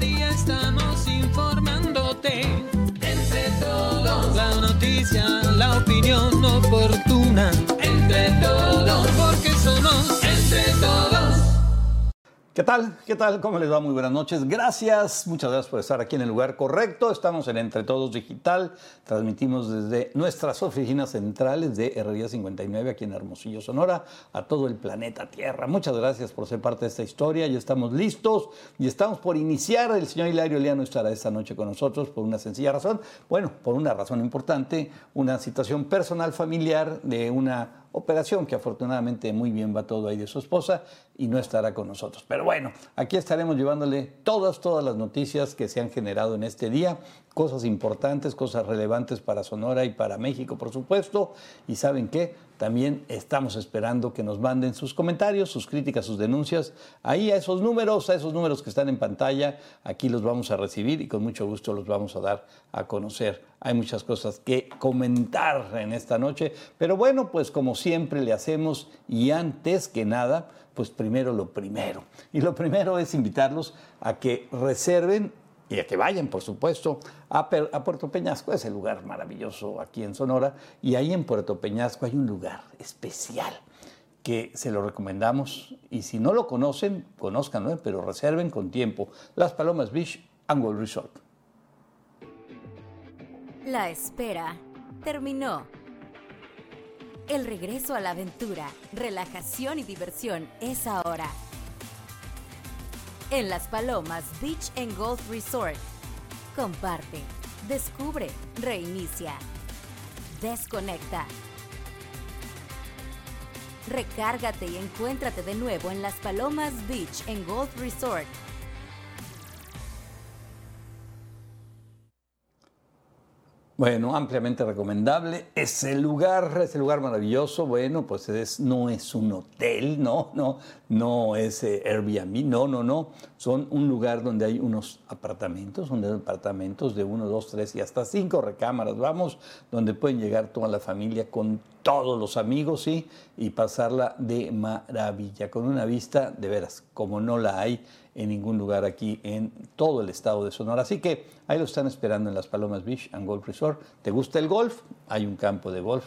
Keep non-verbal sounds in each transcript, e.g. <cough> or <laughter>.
Día estamos informándote. Entre todos. La noticia, la opinión oportuna. ¿Qué tal? ¿Qué tal? ¿Cómo les va? Muy buenas noches. Gracias, muchas gracias por estar aquí en el lugar correcto. Estamos en Entre Todos Digital. Transmitimos desde nuestras oficinas centrales de Herrería 59 aquí en Hermosillo, Sonora, a todo el planeta Tierra. Muchas gracias por ser parte de esta historia. Ya estamos listos y estamos por iniciar. El señor Hilario Leano estará esta noche con nosotros por una sencilla razón. Bueno, por una razón importante, una situación personal familiar de una operación que afortunadamente muy bien va todo ahí de su esposa y no estará con nosotros. Pero bueno, aquí estaremos llevándole todas, todas las noticias que se han generado en este día, cosas importantes, cosas relevantes para Sonora y para México, por supuesto. Y saben qué, también estamos esperando que nos manden sus comentarios, sus críticas, sus denuncias, ahí a esos números, a esos números que están en pantalla, aquí los vamos a recibir y con mucho gusto los vamos a dar a conocer. Hay muchas cosas que comentar en esta noche, pero bueno, pues como siempre le hacemos y antes que nada, pues primero lo primero. Y lo primero es invitarlos a que reserven y a que vayan, por supuesto, a, Puerto Peñasco, ese lugar maravilloso aquí en Sonora, y ahí en Puerto Peñasco hay un lugar especial que se lo recomendamos, y si no lo conocen, conózcanlo, pero reserven con tiempo, Las Palomas Beach Angle Resort. La espera terminó. El regreso a la aventura, relajación y diversión es ahora en Las Palomas Beach and Golf Resort. Comparte, descubre, reinicia, desconecta. Recárgate y encuéntrate de nuevo en Las Palomas Beach and Golf Resort. Bueno, ampliamente recomendable. Ese lugar, ese lugar maravilloso, bueno, pues es, no es un hotel, no, no, no es eh, Airbnb, no, no, no. Son un lugar donde hay unos apartamentos, son apartamentos de uno, dos, tres y hasta cinco recámaras, vamos, donde pueden llegar toda la familia con todos los amigos, sí, y pasarla de maravilla, con una vista de veras, como no la hay en ningún lugar aquí en todo el estado de Sonora. Así que ahí lo están esperando en las Palomas Beach and Golf Resort. ¿Te gusta el golf? Hay un campo de golf,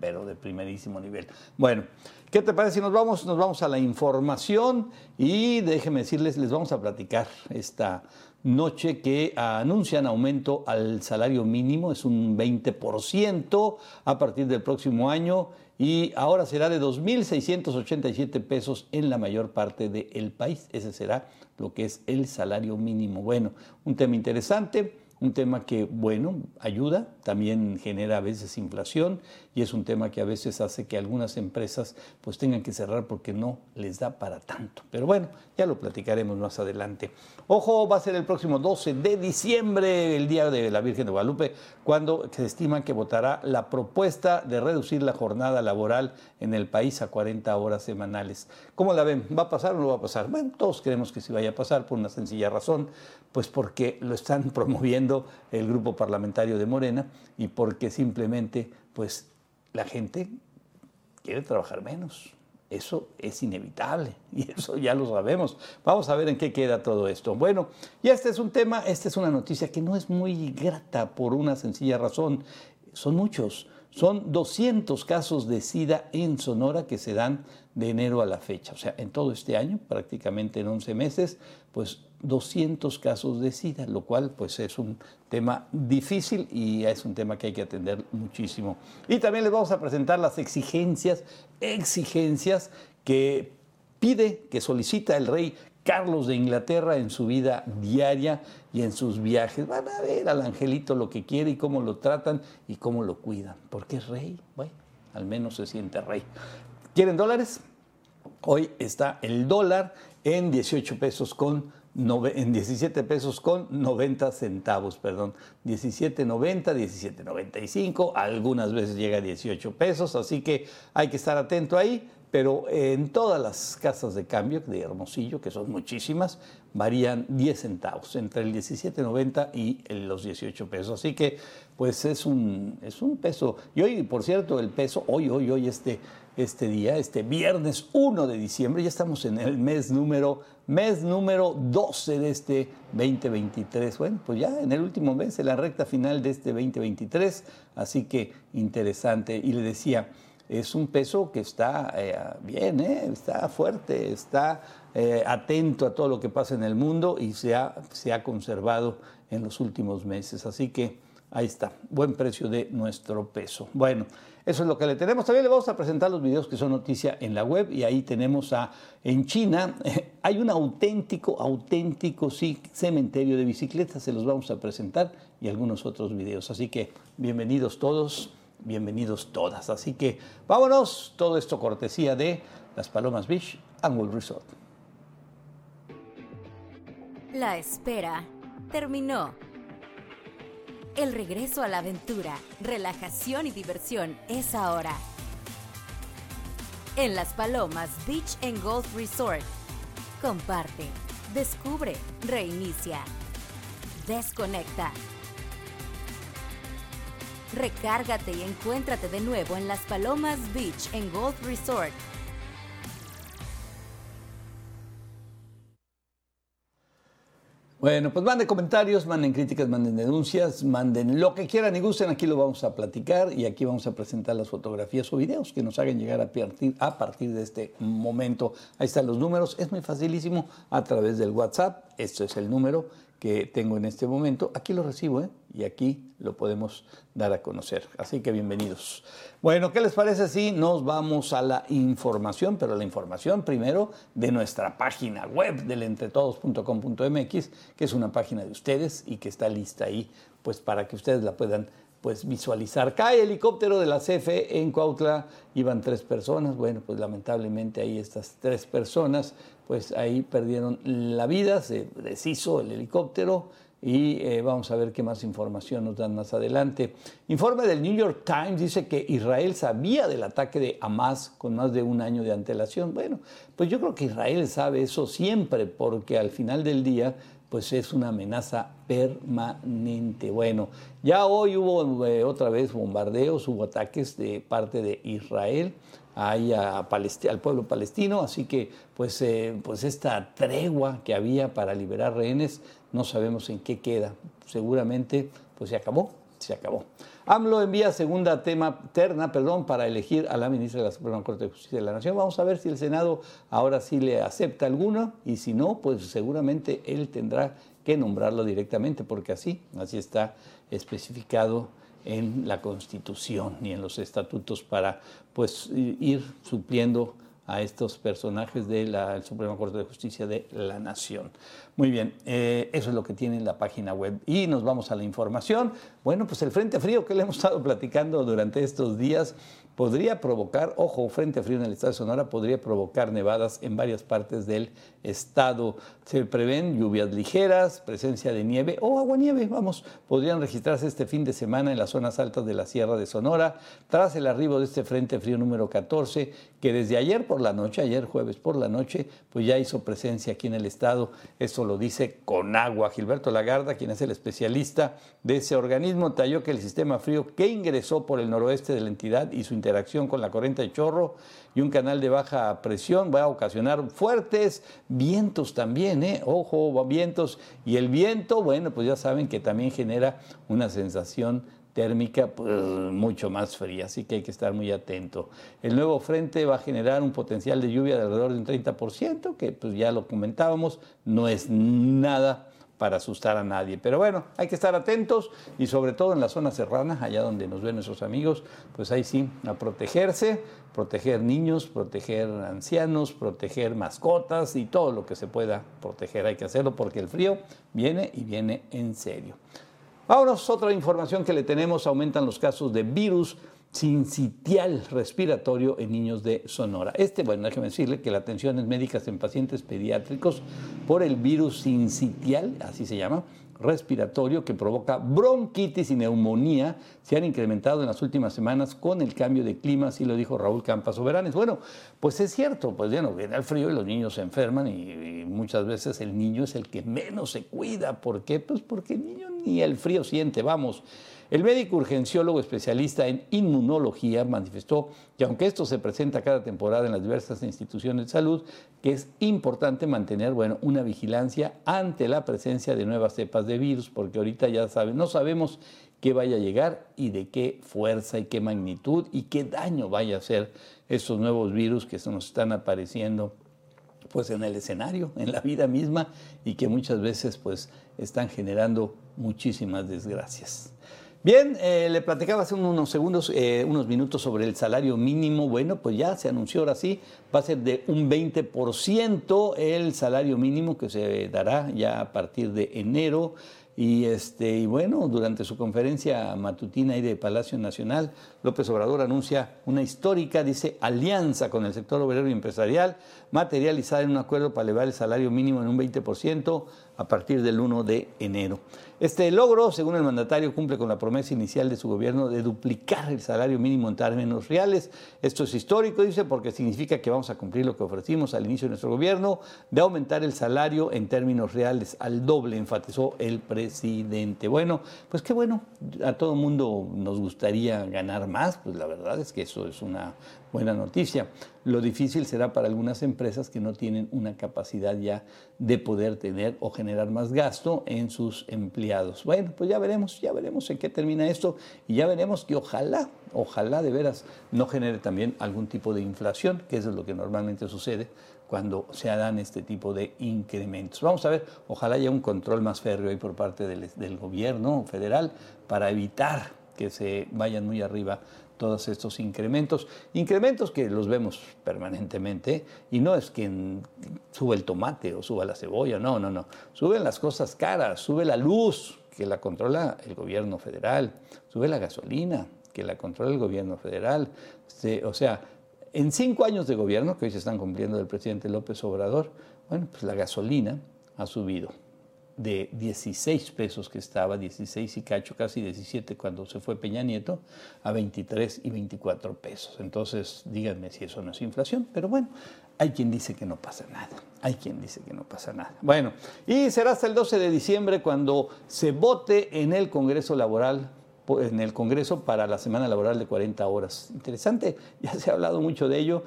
pero de primerísimo nivel. Bueno, ¿qué te parece si nos vamos, nos vamos a la información? Y déjenme decirles, les vamos a platicar esta noche que anuncian aumento al salario mínimo, es un 20% a partir del próximo año y ahora será de 2.687 pesos en la mayor parte del país. Ese será lo que es el salario mínimo. Bueno, un tema interesante un tema que, bueno, ayuda, también genera a veces inflación y es un tema que a veces hace que algunas empresas pues tengan que cerrar porque no les da para tanto. Pero bueno, ya lo platicaremos más adelante. Ojo, va a ser el próximo 12 de diciembre, el Día de la Virgen de Guadalupe, cuando se estima que votará la propuesta de reducir la jornada laboral en el país a 40 horas semanales. ¿Cómo la ven? ¿Va a pasar o no va a pasar? Bueno, todos queremos que sí vaya a pasar por una sencilla razón, pues porque lo están <laughs> promoviendo el grupo parlamentario de Morena y porque simplemente pues la gente quiere trabajar menos. Eso es inevitable <laughs> y eso ya lo sabemos. Vamos a ver en qué queda todo esto. Bueno, y este es un tema, esta es una noticia que no es muy grata por una sencilla razón. Son muchos. Son 200 casos de SIDA en Sonora que se dan de enero a la fecha. O sea, en todo este año, prácticamente en 11 meses, pues 200 casos de SIDA, lo cual pues es un tema difícil y es un tema que hay que atender muchísimo. Y también les vamos a presentar las exigencias, exigencias que pide, que solicita el rey Carlos de Inglaterra en su vida diaria y en sus viajes. Van a ver al angelito lo que quiere y cómo lo tratan y cómo lo cuidan. Porque es rey, bueno, al menos se siente rey. ¿Quieren dólares? Hoy está el dólar en 18 pesos con en 17 pesos con 90 centavos, perdón, 17.90, 17.95, algunas veces llega a 18 pesos, así que hay que estar atento ahí, pero en todas las casas de cambio de Hermosillo, que son muchísimas, varían 10 centavos, entre el 17.90 y los 18 pesos. Así que, pues es un, es un peso. Y hoy, por cierto, el peso, hoy, hoy, hoy, este, este día, este viernes 1 de diciembre, ya estamos en el mes número, mes número 12 de este 2023. Bueno, pues ya en el último mes, en la recta final de este 2023, así que interesante. Y le decía, es un peso que está eh, bien, ¿eh? está fuerte, está eh, atento a todo lo que pasa en el mundo y se ha, se ha conservado en los últimos meses. Así que ahí está, buen precio de nuestro peso. Bueno, eso es lo que le tenemos. También le vamos a presentar los videos que son noticia en la web y ahí tenemos a, en China, <laughs> hay un auténtico, auténtico sí, cementerio de bicicletas, se los vamos a presentar y algunos otros videos. Así que bienvenidos todos bienvenidos todas. Así que vámonos, todo esto cortesía de Las Palomas Beach and Resort. La espera terminó. El regreso a la aventura, relajación y diversión es ahora. En Las Palomas Beach and Golf Resort. Comparte, descubre, reinicia, desconecta Recárgate y encuéntrate de nuevo en Las Palomas Beach en Golf Resort. Bueno, pues manden comentarios, manden críticas, manden denuncias, manden lo que quieran y gusten. Aquí lo vamos a platicar y aquí vamos a presentar las fotografías o videos que nos hagan llegar a partir, a partir de este momento. Ahí están los números. Es muy facilísimo a través del WhatsApp. Esto es el número que tengo en este momento. Aquí lo recibo ¿eh? y aquí lo podemos dar a conocer. Así que bienvenidos. Bueno, ¿qué les parece si nos vamos a la información? Pero la información primero de nuestra página web del entretodos.com.mx, que es una página de ustedes y que está lista ahí pues para que ustedes la puedan pues visualizar. Cae helicóptero de la CFE en Cuautla, iban tres personas, bueno, pues lamentablemente ahí estas tres personas, pues ahí perdieron la vida, se deshizo el helicóptero y eh, vamos a ver qué más información nos dan más adelante. Informe del New York Times dice que Israel sabía del ataque de Hamas con más de un año de antelación. Bueno, pues yo creo que Israel sabe eso siempre porque al final del día pues es una amenaza permanente. Bueno, ya hoy hubo eh, otra vez bombardeos, hubo ataques de parte de Israel ahí al pueblo palestino, así que pues, eh, pues esta tregua que había para liberar rehenes, no sabemos en qué queda. Seguramente pues se acabó, se acabó. AMLO envía segunda tema terna, perdón, para elegir a la ministra de la Suprema Corte de Justicia de la Nación. Vamos a ver si el Senado ahora sí le acepta alguna y si no, pues seguramente él tendrá que nombrarlo directamente porque así, así está especificado en la Constitución y en los estatutos para pues ir supliendo a estos personajes de la Suprema Corte de Justicia de la Nación. Muy bien, eh, eso es lo que tiene la página web. Y nos vamos a la información. Bueno, pues el Frente Frío que le hemos estado platicando durante estos días podría provocar, ojo, Frente Frío en el estado de Sonora podría provocar nevadas en varias partes del estado. Se prevén lluvias ligeras, presencia de nieve o aguanieve, vamos, podrían registrarse este fin de semana en las zonas altas de la Sierra de Sonora, tras el arribo de este Frente Frío número 14, que desde ayer por la noche, ayer jueves por la noche, pues ya hizo presencia aquí en el estado. Esto lo dice con agua. Gilberto Lagarda, quien es el especialista de ese organismo, talló que el sistema frío que ingresó por el noroeste de la entidad y su interacción con la corriente de chorro y un canal de baja presión va a ocasionar fuertes vientos también, ¿eh? ojo, vientos. Y el viento, bueno, pues ya saben que también genera una sensación térmica pues, mucho más fría, así que hay que estar muy atento. El nuevo frente va a generar un potencial de lluvia de alrededor de un 30%, que pues ya lo comentábamos, no es nada para asustar a nadie. Pero bueno, hay que estar atentos y sobre todo en la zona serrana, allá donde nos ven nuestros amigos, pues ahí sí, a protegerse, proteger niños, proteger ancianos, proteger mascotas y todo lo que se pueda proteger. Hay que hacerlo porque el frío viene y viene en serio. Vámonos, otra información que le tenemos, aumentan los casos de virus sincitial respiratorio en niños de Sonora. Este, bueno, déjeme decirle que la atención es médicas en pacientes pediátricos por el virus sincitial, así se llama, respiratorio que provoca bronquitis y neumonía se han incrementado en las últimas semanas con el cambio de clima, así lo dijo Raúl Campas Soberanes. Bueno, pues es cierto, pues bueno, viene el frío y los niños se enferman y, y, muchas veces el niño es el que menos se cuida. ¿Por qué? Pues porque el niño ni el frío siente, vamos. El médico urgenciólogo especialista en inmunología manifestó que aunque esto se presenta cada temporada en las diversas instituciones de salud, que es importante mantener bueno, una vigilancia ante la presencia de nuevas cepas de virus, porque ahorita ya saben, no sabemos qué vaya a llegar y de qué fuerza y qué magnitud y qué daño vaya a hacer esos nuevos virus que se nos están apareciendo pues en el escenario, en la vida misma y que muchas veces pues están generando muchísimas desgracias. Bien, eh, le platicaba hace unos segundos, eh, unos minutos sobre el salario mínimo. Bueno, pues ya se anunció ahora sí, va a ser de un 20% el salario mínimo que se dará ya a partir de enero. Y, este, y bueno, durante su conferencia matutina ahí de Palacio Nacional, López Obrador anuncia una histórica, dice, alianza con el sector obrero y empresarial, materializada en un acuerdo para elevar el salario mínimo en un 20% a partir del 1 de enero. Este logro, según el mandatario, cumple con la promesa inicial de su gobierno de duplicar el salario mínimo en términos reales. Esto es histórico, dice, porque significa que vamos a cumplir lo que ofrecimos al inicio de nuestro gobierno, de aumentar el salario en términos reales al doble, enfatizó el presidente. Bueno, pues qué bueno, a todo mundo nos gustaría ganar más, pues la verdad es que eso es una buena noticia. Lo difícil será para algunas empresas que no tienen una capacidad ya de poder tener o generar más gasto en sus empleados. Bueno, pues ya veremos, ya veremos en qué termina esto y ya veremos que ojalá, ojalá de veras no genere también algún tipo de inflación, que eso es lo que normalmente sucede cuando se dan este tipo de incrementos. Vamos a ver, ojalá haya un control más férreo ahí por parte del, del gobierno federal para evitar que se vayan muy arriba todos estos incrementos, incrementos que los vemos permanentemente y no es que sube el tomate o suba la cebolla, no, no, no, suben las cosas caras, sube la luz que la controla el gobierno federal, sube la gasolina que la controla el gobierno federal, o sea, en cinco años de gobierno que hoy se están cumpliendo del presidente López Obrador, bueno, pues la gasolina ha subido de 16 pesos que estaba, 16 y cacho, casi 17 cuando se fue Peña Nieto, a 23 y 24 pesos. Entonces, díganme si eso no es inflación, pero bueno, hay quien dice que no pasa nada. Hay quien dice que no pasa nada. Bueno, y será hasta el 12 de diciembre cuando se vote en el Congreso Laboral en el Congreso para la semana laboral de 40 horas. Interesante, ya se ha hablado mucho de ello.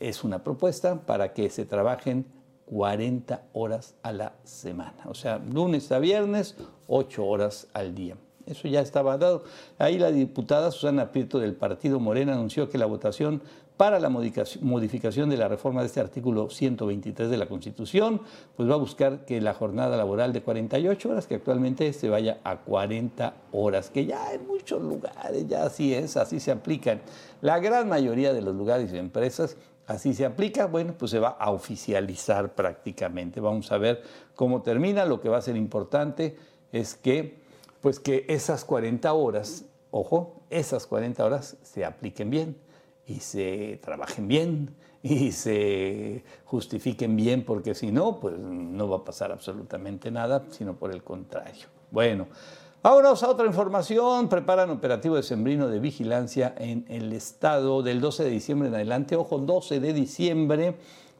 Es una propuesta para que se trabajen 40 horas a la semana. O sea, lunes a viernes, 8 horas al día. Eso ya estaba dado. Ahí la diputada Susana Prieto del Partido Morena anunció que la votación para la modificación de la reforma de este artículo 123 de la Constitución, pues va a buscar que la jornada laboral de 48 horas, que actualmente se vaya a 40 horas, que ya en muchos lugares ya así es, así se aplican. La gran mayoría de los lugares y empresas así se aplica, bueno, pues se va a oficializar prácticamente. Vamos a ver cómo termina. Lo que va a ser importante es que, pues que esas 40 horas, ojo, esas 40 horas se apliquen bien y se trabajen bien y se justifiquen bien, porque si no, pues no va a pasar absolutamente nada, sino por el contrario. Bueno, Vámonos a otra información. Preparan operativo de sembrino de vigilancia en el estado del 12 de diciembre en adelante. Ojo, 12 de diciembre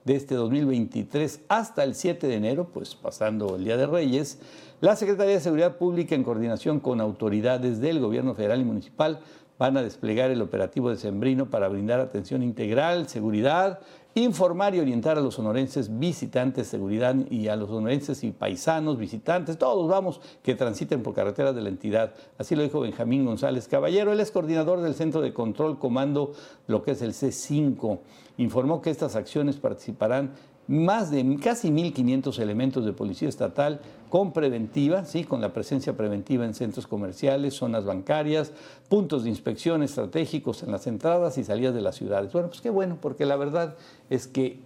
de este 2023 hasta el 7 de enero, pues pasando el Día de Reyes, la Secretaría de Seguridad Pública en coordinación con autoridades del gobierno federal y municipal van a desplegar el operativo de Sembrino para brindar atención integral, seguridad informar y orientar a los sonorenses visitantes, seguridad y a los sonorenses y paisanos, visitantes, todos vamos, que transiten por carreteras de la entidad. Así lo dijo Benjamín González Caballero, él es coordinador del Centro de Control Comando, lo que es el C5. Informó que estas acciones participarán más de casi 1.500 elementos de policía estatal con preventiva, ¿sí? con la presencia preventiva en centros comerciales, zonas bancarias, puntos de inspección estratégicos en las entradas y salidas de las ciudades. Bueno, pues qué bueno, porque la verdad es que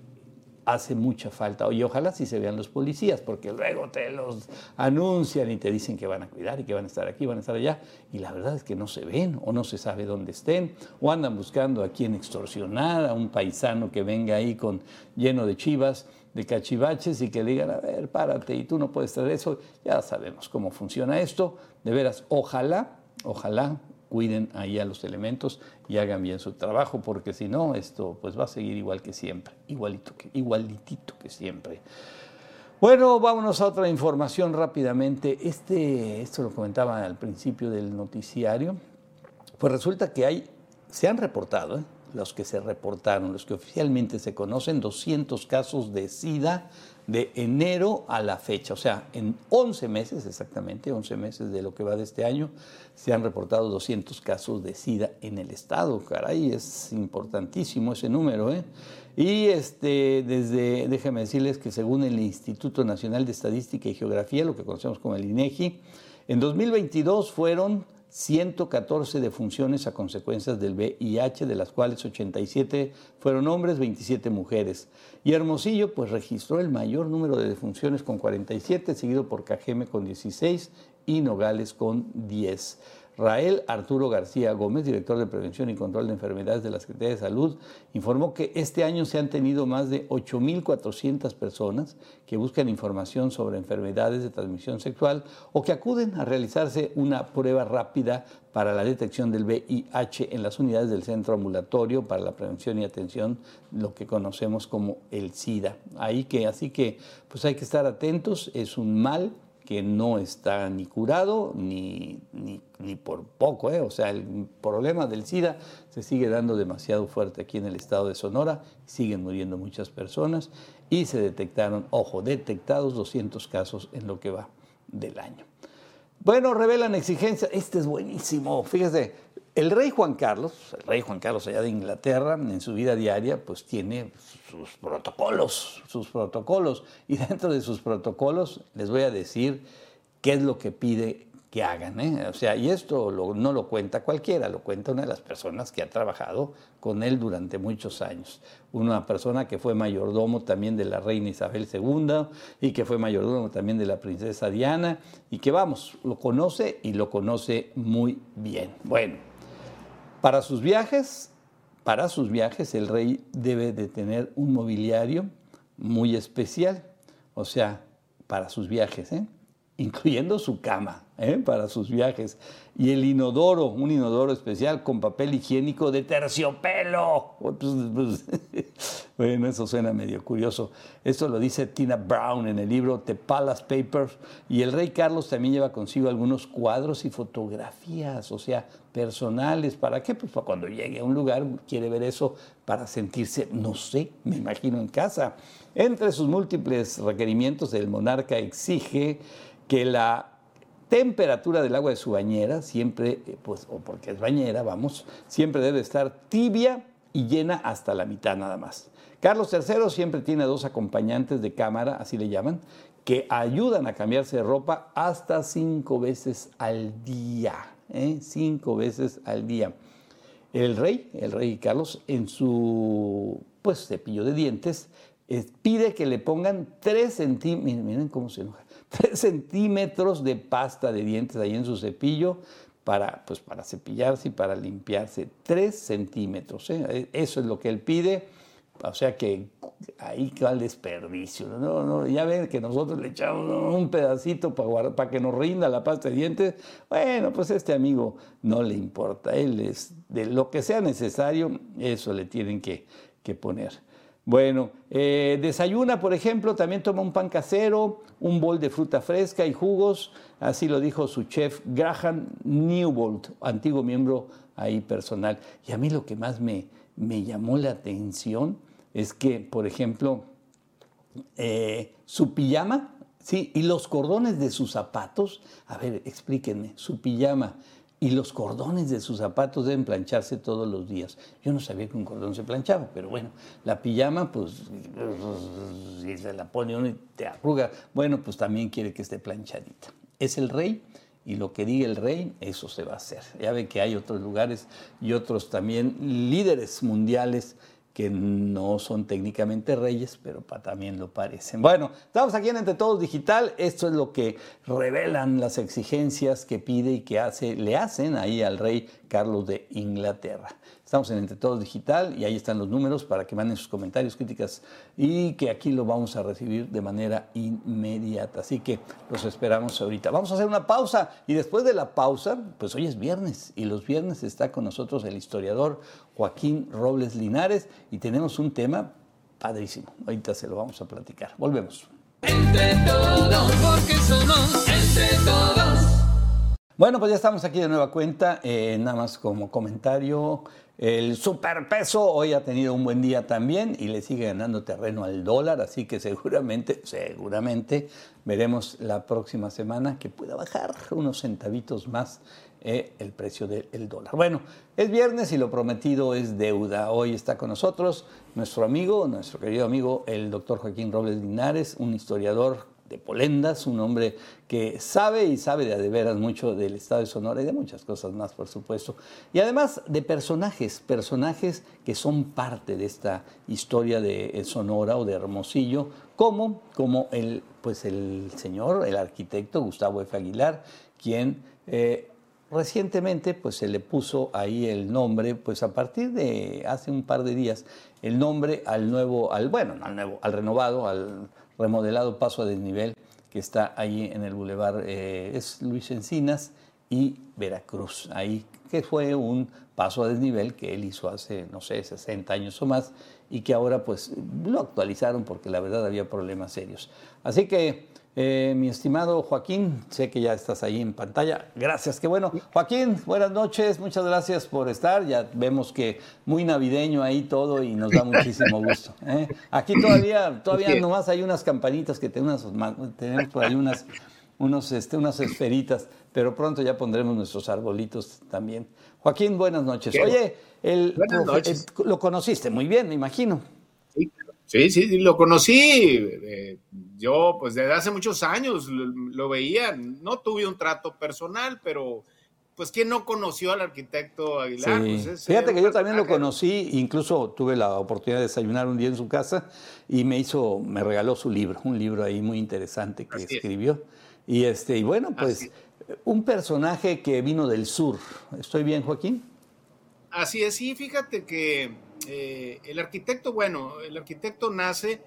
hace mucha falta. Y ojalá sí se vean los policías, porque luego te los anuncian y te dicen que van a cuidar y que van a estar aquí, van a estar allá. Y la verdad es que no se ven o no se sabe dónde estén, o andan buscando a quien extorsionar, a un paisano que venga ahí con lleno de chivas de cachivaches y que digan, a ver, párate y tú no puedes traer eso. Ya sabemos cómo funciona esto. De veras, ojalá, ojalá cuiden ahí a los elementos y hagan bien su trabajo, porque si no, esto pues va a seguir igual que siempre, igualito que, igualitito que siempre. Bueno, vámonos a otra información rápidamente. Este, esto lo comentaba al principio del noticiario. Pues resulta que hay, se han reportado, ¿eh? Los que se reportaron, los que oficialmente se conocen, 200 casos de SIDA de enero a la fecha. O sea, en 11 meses, exactamente, 11 meses de lo que va de este año, se han reportado 200 casos de SIDA en el estado. Caray, es importantísimo ese número. ¿eh? Y este, desde, déjenme decirles que según el Instituto Nacional de Estadística y Geografía, lo que conocemos como el INEGI, en 2022 fueron 114 defunciones a consecuencias del VIH, de las cuales 87 fueron hombres, 27 mujeres. Y Hermosillo pues registró el mayor número de defunciones con 47, seguido por Cajeme con 16 y Nogales con 10. Rael Arturo García Gómez, director de Prevención y Control de Enfermedades de la Secretaría de Salud, informó que este año se han tenido más de 8.400 personas que buscan información sobre enfermedades de transmisión sexual o que acuden a realizarse una prueba rápida para la detección del VIH en las unidades del Centro Ambulatorio para la Prevención y Atención, lo que conocemos como el SIDA. Ahí que, así que, pues hay que estar atentos, es un mal que no está ni curado ni, ni, por poco. ¿eh? O sea, el problema del SIDA se sigue dando demasiado fuerte aquí en el estado de Sonora, siguen muriendo muchas personas y se detectaron, ojo, detectados 200 casos en lo que va del año. Bueno, revelan exigencias. Este es buenísimo. Fíjese, el rey Juan Carlos, el rey Juan Carlos allá de Inglaterra, en su vida diaria, pues tiene sus protocolos, sus protocolos. Y dentro de sus protocolos les voy a decir qué es lo que pide que hagan. ¿eh? O sea, y esto no lo cuenta cualquiera, lo cuenta una de las personas que ha trabajado con él durante muchos años. Una persona que fue mayordomo también de la reina Isabel II y que fue mayordomo también de la princesa Diana y que, vamos, lo conoce y lo conoce muy bien. Bueno. Para sus viajes, para sus viajes el rey debe de tener un mobiliario muy especial, o sea, para sus viajes, ¿eh? incluyendo su cama. ¿Eh? para sus viajes. Y el inodoro, un inodoro especial con papel higiénico de terciopelo. Pues, pues, <laughs> bueno, eso suena medio curioso. Esto lo dice Tina Brown en el libro The Palace Papers. Y el rey Carlos también lleva consigo algunos cuadros y fotografías, o sea, personales. ¿Para qué? Pues para cuando llegue a un lugar quiere ver eso para sentirse, no sé, me imagino en casa. Entre sus múltiples requerimientos, el monarca exige que la temperatura del agua de su bañera, siempre, eh, pues, o porque es bañera, vamos, siempre debe estar tibia y llena hasta la mitad nada más. Carlos III siempre tiene dos acompañantes de cámara, así le llaman, que ayudan a cambiarse de ropa hasta cinco veces al día. ¿eh? Cinco veces al día. El rey, el rey Carlos, en su pues, cepillo de dientes, eh, pide que le pongan tres centímetros, miren cómo se enoja, 3 centímetros de pasta de dientes ahí en su cepillo para, pues, para cepillarse y para limpiarse. 3 centímetros. ¿eh? E, eso es lo que él pide. O sea que ahí queda el desperdicio. ¿no? No, ya ven que nosotros le echamos un pedacito para, para que nos rinda la pasta de dientes. Bueno, pues a este amigo no le importa. Él es de lo que sea necesario, eso le tienen que, que poner. Bueno, eh, desayuna, por ejemplo, también toma un pan casero, un bol de fruta fresca y jugos, así lo dijo su chef Graham Newbold, antiguo miembro ahí personal. Y a mí lo que más me, me llamó la atención es que, por ejemplo, eh, su pijama, sí, y los cordones de sus zapatos, a ver, explíquenme, su pijama y los cordones de sus zapatos deben plancharse todos los días. Yo no sabía que un cordón se planchaba, pero bueno, la pijama, pues, si se la pone uno y te arruga, bueno, pues también quiere que esté planchadita. Es el rey y lo que diga el rey, eso se va a hacer. Ya ve que hay otros lugares y otros también líderes mundiales que no son técnicamente reyes, pero también lo parecen. Bueno, estamos aquí en Entre Todos Digital. Esto es lo que revelan las exigencias que pide y que hace, le hacen ahí al rey Carlos de Inglaterra. Estamos en Entre Todos Digital y ahí están los números para que manden sus comentarios, críticas y que aquí lo vamos a recibir de manera inmediata. Así que los esperamos ahorita. Vamos a hacer una pausa y después de la pausa, pues hoy es viernes y los viernes está con nosotros el historiador Joaquín Robles Linares y tenemos un tema padrísimo. Ahorita se lo vamos a platicar. Volvemos. Entre todos, porque somos entre todos. Bueno, pues ya estamos aquí de nueva cuenta. Eh, nada más como comentario, el superpeso hoy ha tenido un buen día también y le sigue ganando terreno al dólar, así que seguramente, <laughs> seguramente veremos la próxima semana que pueda bajar unos centavitos más eh, el precio del dólar. Bueno, es viernes y lo prometido es deuda. Hoy está con nosotros nuestro amigo, nuestro querido amigo, el doctor Joaquín Robles Linares, un historiador de Polendas, un hombre que sabe y sabe de, de veras mucho del estado de Sonora y de muchas cosas más, por supuesto. Y además de personajes, personajes que son parte de esta historia de Sonora o de Hermosillo, como, como el, pues el señor, el arquitecto Gustavo F. Aguilar, quien eh, recientemente pues se le puso ahí el nombre, pues a partir de hace un par de días, el nombre al nuevo, al bueno, al nuevo, al renovado, al remodelado paso a desnivel que está ahí en el bulevar, eh, es Luis Encinas y Veracruz, ahí que fue un paso a desnivel que él hizo hace, no sé, 60 años o más y que ahora pues lo actualizaron porque la verdad había problemas serios. Así que eh, mi estimado Joaquín, sé que ya estás ahí en pantalla. Gracias, qué bueno. Joaquín, buenas noches, muchas gracias por estar. Ya vemos que muy navideño ahí todo y nos da muchísimo <laughs> gusto. ¿eh? Aquí todavía, todavía nomás hay unas campanitas que tenemos, tenemos por ahí unas, unos, este, unas esferitas, pero pronto ya pondremos nuestros arbolitos también. Joaquín, buenas noches. Oye, el, lo conociste muy bien, me imagino. Sí, sí, lo conocí. Eh, yo, pues desde hace muchos años lo, veía. No tuve un trato personal, pero pues ¿quién no conoció al arquitecto Aguilar? Pues, Fíjate que yo también lo conocí, incluso tuve la oportunidad de desayunar un día en su casa y me hizo, me regaló su libro, un libro ahí muy interesante que escribió. Y este, y bueno, pues un personaje que vino del sur. ¿Estoy bien, Joaquín? Así es, sí, fíjate que eh, el arquitecto, bueno, el arquitecto nace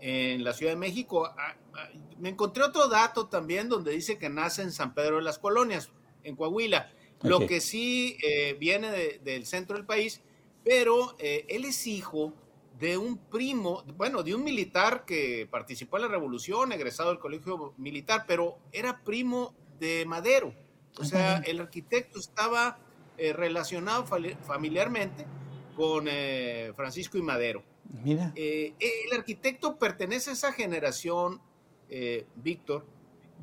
en la Ciudad de México. Ah, ah, me encontré otro dato también donde dice que nace en San Pedro de las Colonias, en Coahuila, lo que sí eh, viene del centro del país, pero eh, él es hijo de un primo, bueno, de un militar que participó en la revolución, egresado del colegio militar, pero era primo de Madero. O sea, el arquitecto estaba relacionado familiarmente con eh, Francisco y Madero. Mira. Eh, el arquitecto pertenece a esa generación, eh, Víctor,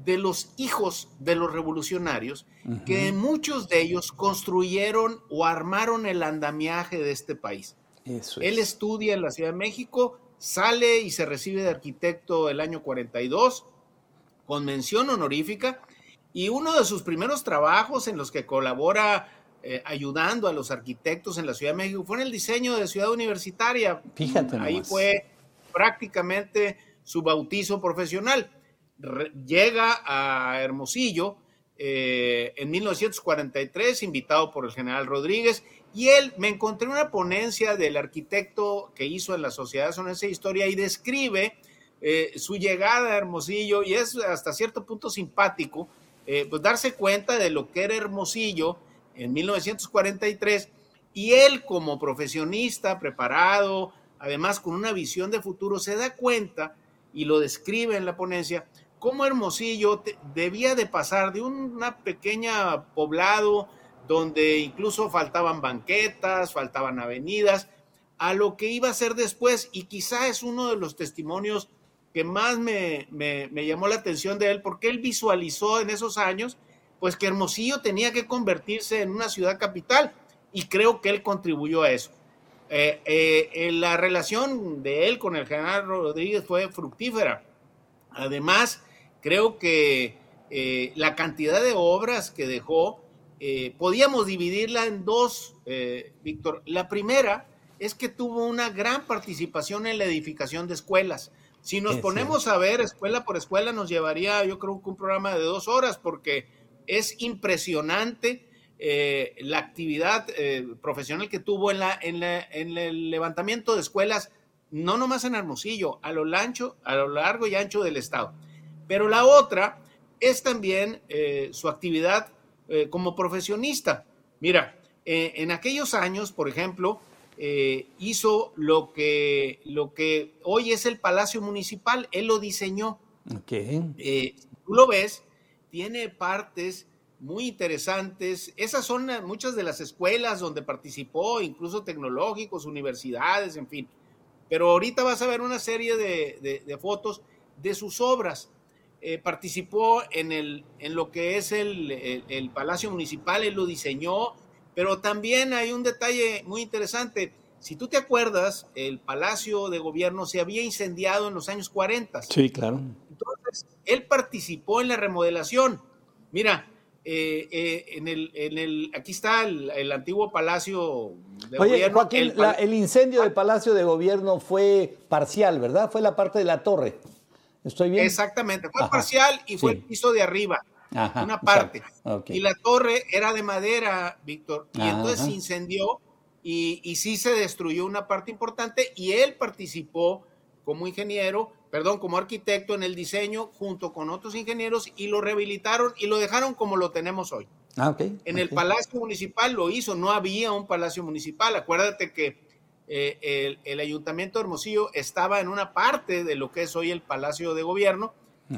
de los hijos de los revolucionarios, que muchos de ellos construyeron o armaron el andamiaje de este país. Él estudia en la Ciudad de México, sale y se recibe de arquitecto el año 42, con mención honorífica, y uno de sus primeros trabajos en los que colabora eh, ayudando a los arquitectos en la Ciudad de México fue en el diseño de Ciudad Universitaria. Fíjate. Ahí fue prácticamente su bautizo profesional. llega a Hermosillo eh, en 1943, invitado por el general Rodríguez, y él me encontré una ponencia del arquitecto que hizo en la Sociedad Sonense de Historia y describe eh, su llegada a Hermosillo, y es hasta cierto punto simpático, pues darse cuenta de lo que era Hermosillo en 1943 y él como profesionista preparado, además con una visión de futuro, se da cuenta y lo describe en la ponencia, cómo Hermosillo debía de pasar de una pequeña poblado donde incluso faltaban banquetas, faltaban avenidas, a lo que iba a ser después y quizá es uno de los testimonios que más me, me, me llamó la atención de él porque él visualizó en esos años pues que Hermosillo tenía que convertirse en una ciudad capital y creo que él contribuyó a eso. Eh, eh, la relación de él con el general Rodríguez fue fructífera. Además, creo que eh, la cantidad de obras que dejó, podíamos dividirla en dos, Víctor. La primera es que tuvo una gran participación en la edificación de escuelas. Si nos ponemos a ver escuela por escuela, nos llevaría, yo creo que un programa de dos horas, porque es impresionante eh, la actividad eh, profesional que tuvo en, la, en, el levantamiento de escuelas, no nomás en Hermosillo, a lo, ancho, a lo largo y ancho del estado. Pero la otra es también eh, su actividad como profesionista. Mira, en aquellos años, por ejemplo, hizo lo que, lo que hoy es el Palacio Municipal, él lo diseñó. Okay. tú lo ves, tiene partes muy interesantes. Esas son eh, muchas de las escuelas donde participó, incluso tecnológicos, universidades, en fin. Pero ahorita vas a ver una serie de, fotos de sus obras. Eh, participó en, el, en lo que es el, el, Palacio Municipal, él lo diseñó, pero también hay un detalle muy interesante. Si tú te acuerdas, el Palacio de Gobierno se había incendiado en los años 40. Sí, claro. Él participó en la remodelación. Mira, eh, eh, en, el, en el, aquí está el, antiguo palacio de Oye, Joaquín, el, incendio del palacio de gobierno fue parcial, ¿verdad? Fue la parte de la torre. ¿Estoy bien? Exactamente, fue parcial y fue el piso de arriba, una parte. Y la torre era de madera, Víctor, y entonces se incendió y, y sí se destruyó una parte importante y él participó como ingeniero perdón, como arquitecto en el diseño junto con otros ingenieros y lo rehabilitaron y lo dejaron como lo tenemos hoy. Ah, okay, en el Palacio Municipal lo hizo, no había un Palacio Municipal. Acuérdate que eh, el, Ayuntamiento de Hermosillo estaba en una parte de lo que es hoy el Palacio de Gobierno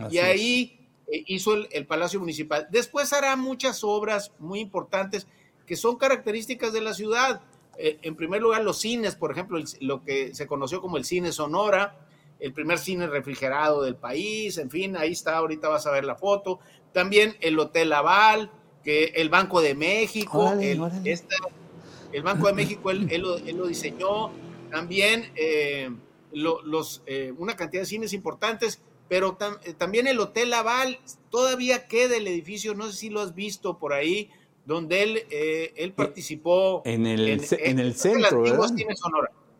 y ahí eh, hizo el, Palacio Municipal. Después hará muchas obras muy importantes que son características de la ciudad. Eh, en primer lugar, los cines, por ejemplo, lo que se conoció como el cine Sonora, el primer cine refrigerado del país, en fin, ahí está, ahorita vas a ver la foto. También el Hotel Laval, que el Banco de México, el, Banco de México, él, lo, diseñó. También eh, los, eh, una cantidad de cines importantes, pero eh, también el Hotel Laval, todavía queda el edificio, no sé si lo has visto por ahí, donde él, él participó. En el, en, el centro, ¿verdad?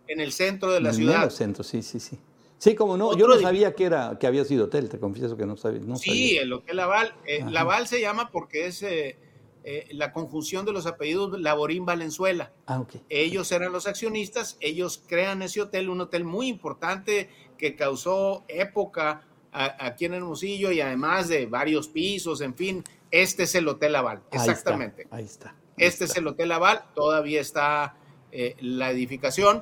en el centro de la ciudad. En el centro, sí, sí, sí. Sí, como no, yo no sabía que era que había sido hotel, te confieso que no sabía. sí, el Hotel Laval. Eh, Laval se llama porque es eh, eh, la conjunción de los apellidos Laborín Valenzuela. Ah, ok. Ellos eran los accionistas, ellos crean ese hotel, un hotel muy importante que causó época aquí en Hermosillo y además de varios pisos, en fin, este es el Hotel Laval, exactamente. Ahí está. este es el Hotel Laval, todavía está la edificación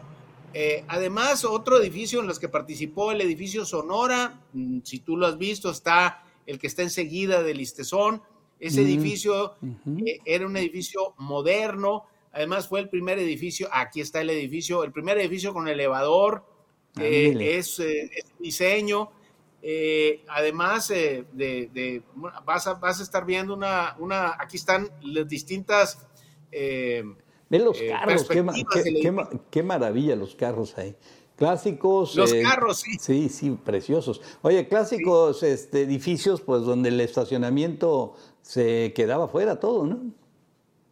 eh, además, otro edificio en los que participó, el edificio Sonora, mm, si tú lo has visto, está el que está enseguida del Listezón. Ese mm, edificio eh, era un edificio moderno, además fue el primer edificio, aquí está el edificio, el primer edificio con elevador, eh, es, diseño. además de, vas, a, vas, a, estar viendo una, una, aquí están las distintas Ven los eh, carros, qué, maravilla los carros ahí. Clásicos. Los eh, carros, sí. Sí, sí, preciosos. Oye, clásicos este, edificios, pues donde el estacionamiento se quedaba fuera todo, ¿no?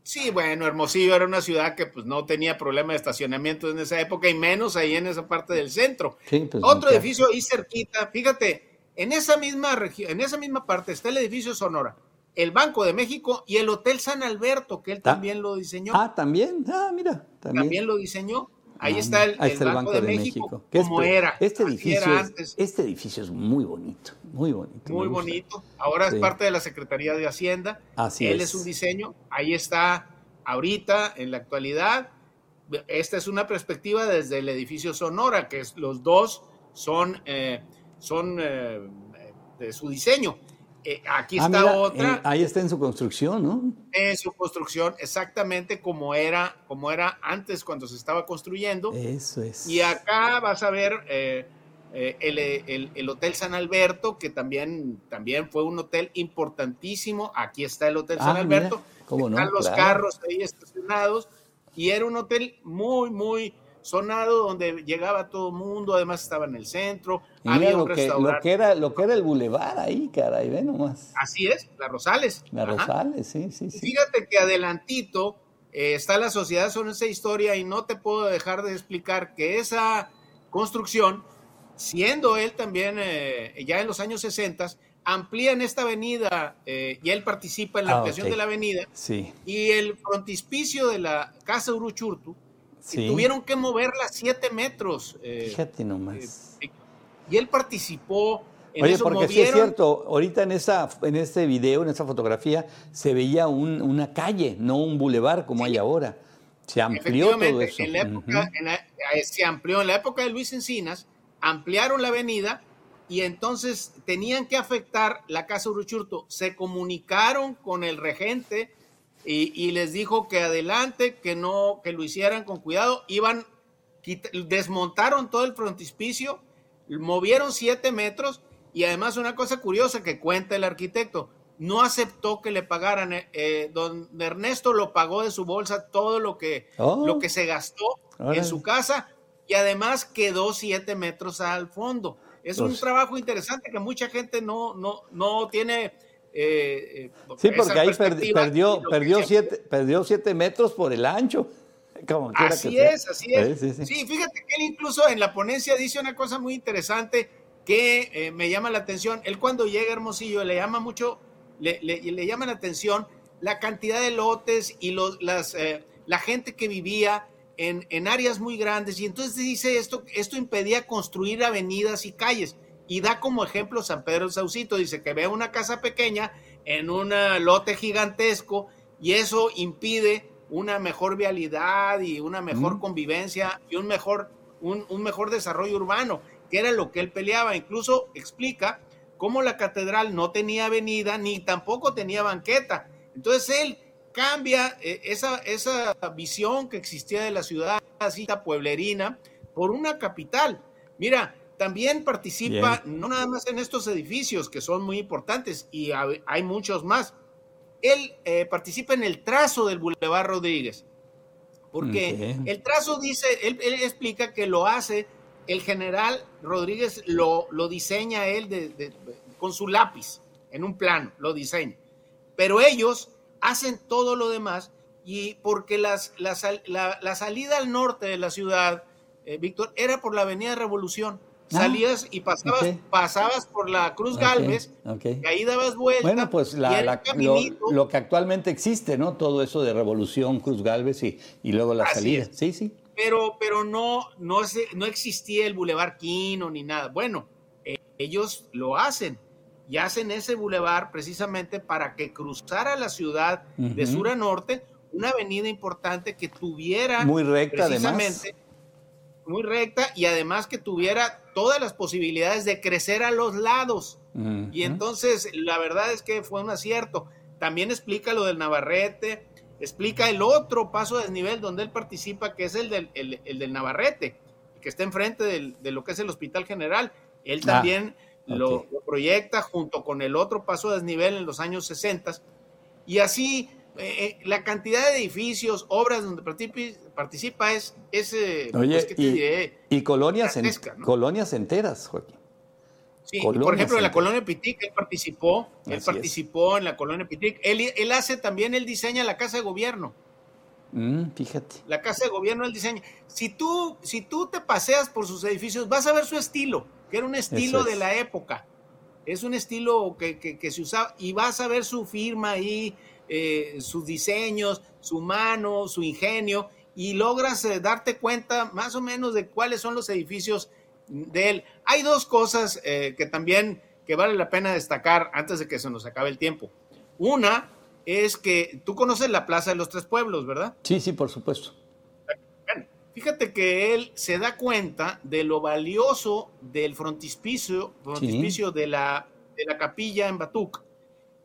Sí, bueno, Hermosillo era una ciudad que pues no tenía problema de estacionamiento en esa época y menos ahí en esa parte del centro. Pues, Otro edificio ahí cerquita, fíjate, en esa misma región, en esa misma parte está el edificio Sonora el Banco de México y el Hotel San Alberto, que él también lo diseñó. Ah, también. Ah, mira. También, lo diseñó. Ahí ah, está el, Banco, de, México, como era. Este edificio, es, este edificio es muy bonito, muy bonito. Muy bonito. Ahora es parte de la Secretaría de Hacienda. Así Él es. un diseño. Ahí está ahorita, en la actualidad. Esta es una perspectiva desde el edificio Sonora, que es, los dos son, eh, son eh, de su diseño. Eh, aquí ah, está otra. ahí está en su construcción, ¿no? En su construcción, exactamente como era, como era antes cuando se estaba construyendo. Eso es. Y acá vas a ver eh, eh, el, Hotel San Alberto, que también, también fue un hotel importantísimo. Aquí está el Hotel San ah, Alberto. ¿Cómo no? Están los carros ahí estacionados. Y era un hotel muy, muy sonado donde llegaba todo el mundo, además estaba en el centro, había un lo restaurante. Que, lo, que era, lo que era el bulevar ahí, caray, ve nomás. Así es, la Rosales. La Rosales, sí, sí, sí. Fíjate que adelantito eh, está la Sociedad son esa historia y no te puedo dejar de explicar que esa construcción, siendo él también eh, ya en los años 60, amplían esta avenida eh, y él participa en la Ah, ampliación de la avenida Sí, y el frontispicio de la casa Uruchurtu sí. tuvieron que moverla siete metros. eh, Fíjate nomás. eh, y él participó en Oye, eso. porque sí es movieron, cierto, ahorita en esa, en este video, en esa fotografía, se veía un- una calle, no un bulevar como hay ahora. Se amplió todo eso. en la época, Ujú. en la- eh, se amplió en la época de Luis Encinas, ampliaron la avenida y entonces tenían que afectar la casa Uruchurtu. Se comunicaron con el regente y, y les dijo que adelante, que no, que lo hicieran con cuidado. Iban, desmontaron todo el frontispicio, movieron siete metros y además una cosa curiosa que cuenta el arquitecto, no aceptó que le pagaran, eh, eh, don Ernesto lo pagó de su bolsa todo lo que, Oh. lo que se gastó en su casa y además quedó siete metros al fondo. Es un Pues- trabajo interesante que mucha gente no, no, no tiene. Eh, eh, Sí, porque ahí perdió, perdió, siete, perdió siete metros por el ancho. <laughs> Como Así que sea. es, así es. Sí, sí, sí. Sí, fíjate que él incluso en la ponencia dice una cosa muy interesante que eh, me llama la atención. Él cuando llega a Hermosillo le llama mucho, le, le- le llama la atención la cantidad de lotes y los, las, la gente que vivía en, en áreas muy grandes. Y entonces dice esto, esto impedía construir avenidas y calles. Y da como ejemplo San Pedro Saucito. Dice que ve una casa pequeña en un eh, lote gigantesco y eso impide una mejor vialidad y una mejor Mm. convivencia y un mejor, un, un mejor desarrollo urbano, que era lo que él peleaba. Incluso explica cómo la catedral no tenía avenida ni tampoco tenía banqueta. Entonces él cambia eh, esa, esa visión que existía de la ciudad así pueblerina por una capital. Mira, también participa no nada más en estos edificios que son muy importantes y hay muchos más. Él eh, participa en el trazo del Boulevard Rodríguez, porque el trazo dice, él, él explica que lo hace el general Rodríguez, lo, lo diseña él de- de- con su lápiz, en un plano, lo diseña. Pero ellos hacen todo lo demás y porque las, la, sal- la- la salida al norte de la ciudad, eh, Víctor, era por la Avenida Revolución. Ah, Salías y pasabas, pasabas por la Cruz Galvez, y ahí dabas vuelta. Bueno, pues la- lo, que actualmente existe, ¿no? Todo eso de Revolución, Cruz Galvez y, y luego la Así salida. es. Sí, sí. pero, pero no, no, se- no existía el Boulevard Quino ni nada. Bueno, eh, ellos lo hacen y hacen ese bulevar precisamente para que cruzara la ciudad de sur a norte, una avenida importante que tuviera Muy recta, además. precisamente muy recta y además que tuviera todas las posibilidades de crecer a los lados. Y entonces, la verdad es que fue un acierto. También explica lo del Navarrete, explica el otro paso de desnivel donde él participa, que es el del, el- el del Navarrete, que está enfrente del- de lo que es el Hospital General. Él Ah, también lo, lo proyecta junto con el otro paso de desnivel en los años 60. Y así, eh, eh, la cantidad de edificios, obras donde participa es, es eh, Oye, pues, ¿qué te y, diré? y colonias, en- colonias enteras, Joaquín. Sí, colonias por ejemplo, en la colonia Pitic, él participó, él es. participó en la colonia Pitic. Él, él hace también, él diseña la casa de gobierno. Mm, fíjate. La casa de gobierno, él diseña. Si tú, si tú te paseas por sus edificios, vas a ver su estilo, que era un estilo es. de la época. Es un estilo que, que- que se usaba y vas a ver su firma ahí, eh, sus diseños, su mano, su ingenio y logras eh, darte cuenta más o menos de cuáles son los edificios de él. Hay dos cosas eh, que también que vale la pena destacar antes de que se nos acabe el tiempo. Una es que tú conoces la Plaza de los Tres Pueblos, ¿verdad? Sí, sí, por supuesto. Bueno, fíjate que él se da cuenta de lo valioso del frontispicio, frontispicio de, la, de la capilla en Batuc.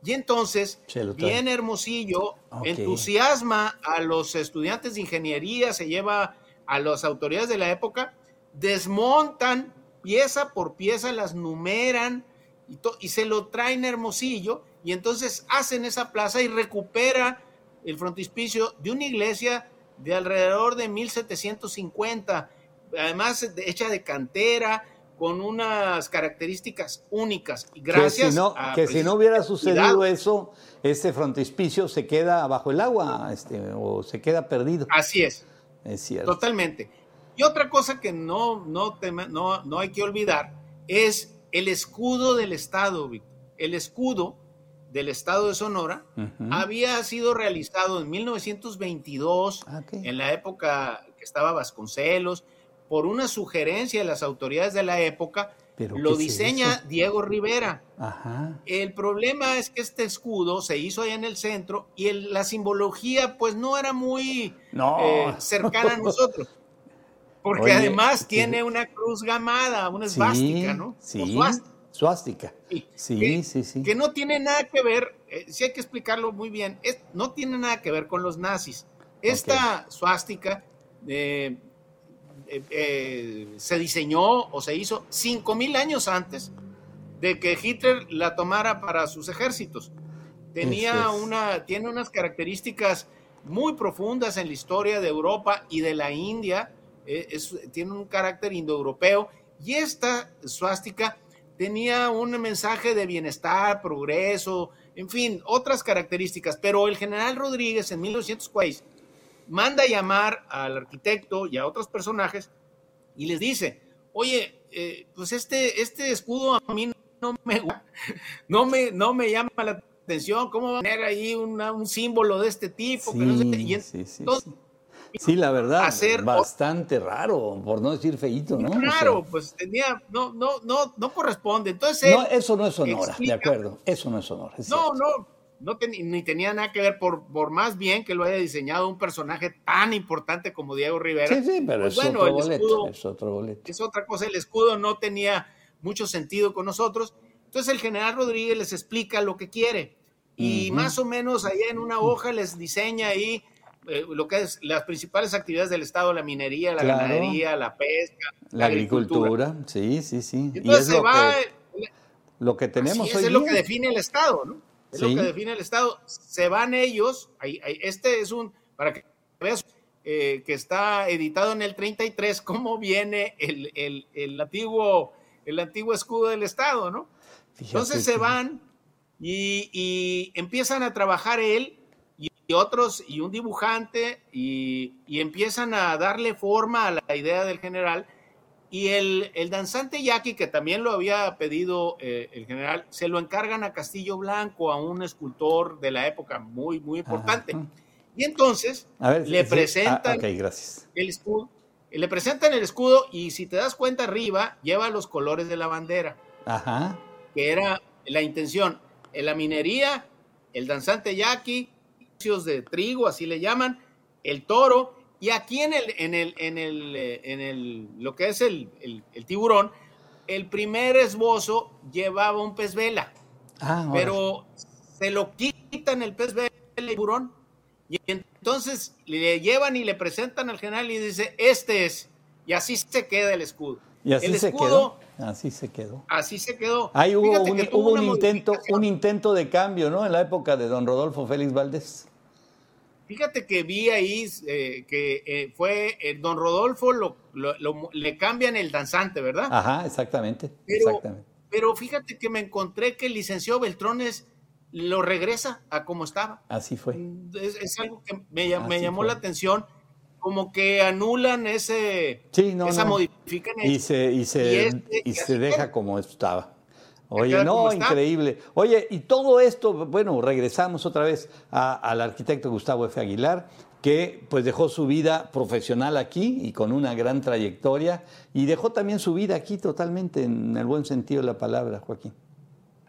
Y entonces viene Hermosillo, entusiasma a los estudiantes de ingeniería, se lleva a las autoridades de la época, desmontan pieza por pieza, las numeran y, y se lo traen a Hermosillo y entonces hacen esa plaza y recupera el frontispicio de una iglesia de alrededor de 1750, además de- hecha de cantera, con unas características únicas. Y gracias que si no, a que si no hubiera sucedido cuidado. eso, ese frontispicio se queda bajo el agua este, o se queda perdido. Así es. Es cierto. Totalmente. Y otra cosa que no, no, te- no, no hay que olvidar es el escudo del Estado, Víctor. el escudo del estado de Sonora había sido realizado en 1922, Ah, ok. en la época que estaba Vasconcelos, por una sugerencia de las autoridades de la época, ¿Pero lo diseña? Diego Rivera. Ajá. El problema es que este escudo se hizo allá en el centro y el- la simbología pues no era muy No. eh, cercana a nosotros. Porque Oye, además sí. tiene una cruz gamada, una Sí, esvástica, ¿no? Sí, suástica. Sí, Sí, que- sí, sí. Que no tiene nada que ver, eh, sí hay que explicarlo muy bien, es- no tiene nada que ver con los nazis. Esta suástica eh, eh, eh, se diseñó o se hizo cinco mil años antes de que Hitler la tomara para sus ejércitos. Tenía es. una, tiene unas características muy profundas en la historia de Europa y de la India. eh, es- tiene un carácter indoeuropeo. Y esta suástica tenía un mensaje de bienestar, progreso, en fin, otras características. Pero el general Rodríguez en 1906 manda llamar al arquitecto y a otros personajes y les dice, oye, eh, pues este, este escudo a mí no me, <laughs> no me, no me llama la atención, ¿cómo va a tener ahí una- un símbolo de este tipo? Que no sé qué?". Y Sí, sí, sí, sí. Sí, la verdad, hacer- bastante raro, por no decir feíto, ¿no? O sea, Claro, pues tenía, no, no, no, no corresponde. Entonces él, no, eso no es explica- de acuerdo, eso no es Sonora. es no, cierto. no, no ten- ni tenía nada que ver por, por más bien que lo haya diseñado un personaje tan importante como Diego Rivera. Sí, sí, pero Pues es bueno, otro boleto, escudo- es otro boleto. es otra cosa, el escudo no tenía mucho sentido con nosotros. Entonces el general Rodríguez les explica lo que quiere y más o menos allá en una hoja les diseña ahí eh, lo que es las principales actividades del Estado, la minería, la Claro. ganadería, la pesca, La agricultura, sí, sí, sí. Y es se lo va, que, lo que tenemos así es, hoy es lo día. que define el Estado, ¿no? Es Sí. lo que define el Estado. Se van ellos, ahí- ahí- este es un, para que veas, eh, que está editado en el 33, <laughs> cómo viene el, el- el antiguo, el antiguo escudo del Estado, ¿no? Fíjate Entonces se van y, y empiezan a trabajar él y, y otros y un dibujante y, y empiezan a darle forma a la idea del general. Y el, el danzante Yaqui, que también lo había pedido eh, el general, se lo encargan a Castillo Blanco, a un escultor de la época muy, muy importante. Ajá. Y entonces ver, le sí, presentan ah, gracias. el escudo, le presentan el escudo y si te das cuenta arriba lleva los colores de la bandera Ajá. que era la intención, en la minería, el danzante yaqui, de trigo, así le llaman, el toro, y aquí en el, en el, en el, eh, en el, lo que es el, el- el tiburón, el primer esbozo llevaba un pez vela, Ah, pero se lo quitan el pez vela y tiburón, y entonces le llevan y le presentan al general y dice, este es, y así se queda el escudo. y así el se escudo, quedó. Así se quedó. Así se quedó. Ahí hubo, Fíjate un, hubo un intento, un intento de cambio, ¿no? En la época de don Rodolfo Félix Valdés. Fíjate que vi ahí eh, que eh, fue eh, don Rodolfo, lo, lo- lo- le cambian el danzante, ¿verdad? Ajá, exactamente. Pero- exactamente. Pero fíjate que me encontré que el licenciado Beltrones lo regresa a como estaba. Así fue. Es, es algo que me, me llamó fue. la atención, como que anulan ese, Sí, no, esa no. Y se, y se, Y este- se así deja como estaba. Oye, no, increíble. Oye, y todo esto, bueno, regresamos otra vez a- al arquitecto Gustavo F. Aguilar, que pues dejó su vida profesional aquí y con una gran trayectoria, y dejó también su vida aquí totalmente, en el buen sentido de la palabra, Joaquín.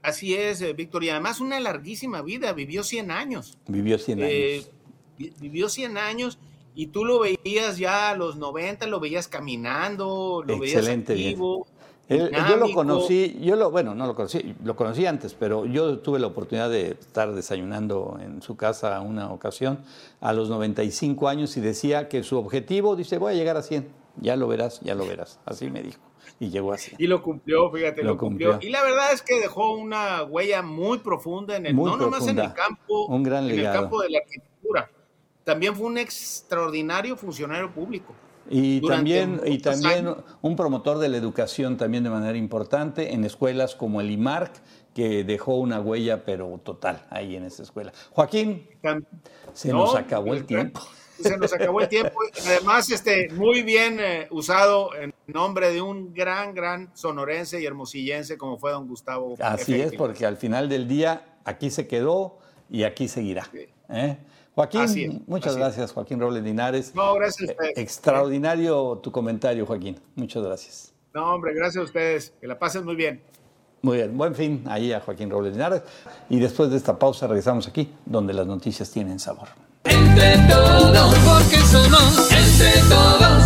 Así es, eh, Víctor, y además una larguísima vida, vivió 100 años. Vivió 100 Eh, años. vi- vivió 100 años y tú lo veías ya a los 90, lo veías caminando, lo Excelente, veías activo. Él- yo lo conocí, yo lo, bueno, no lo conocí, lo conocí antes, pero yo tuve la oportunidad de estar desayunando en su casa una ocasión a los 95 años y decía que su objetivo, dice, voy a llegar a 100, ya lo verás, ya lo verás, así me dijo, y llegó a 100. Y lo cumplió, fíjate, lo, Lo cumplió. cumplió. Y la verdad es que dejó una huella muy profunda en el, Muy no nomás en el campo, Un gran en el campo de la arquitectura. También fue un extraordinario funcionario público. Y también, y también años. un promotor de la educación también de manera importante en escuelas como el IMARC, que dejó una huella, pero total, ahí en esa escuela. Joaquín, se No, nos acabó el tiempo. <laughs> Se nos acabó el tiempo. Además, este, muy bien eh, usado en nombre de un gran, gran sonorense y hermosillense como fue don Gustavo. Así es, porque al final del día aquí se quedó y aquí seguirá. ¿eh? Joaquín, Así es, muchas así gracias, Joaquín Robles Linares. No, gracias a Eh, ustedes. Extraordinario tu comentario, Joaquín. Muchas gracias. No, hombre, gracias a ustedes. Que la pasen muy bien. Muy bien, buen fin ahí a Joaquín Robles Linares. Y después de esta pausa regresamos aquí, donde las noticias tienen sabor. Entre todos, porque somos entre todos.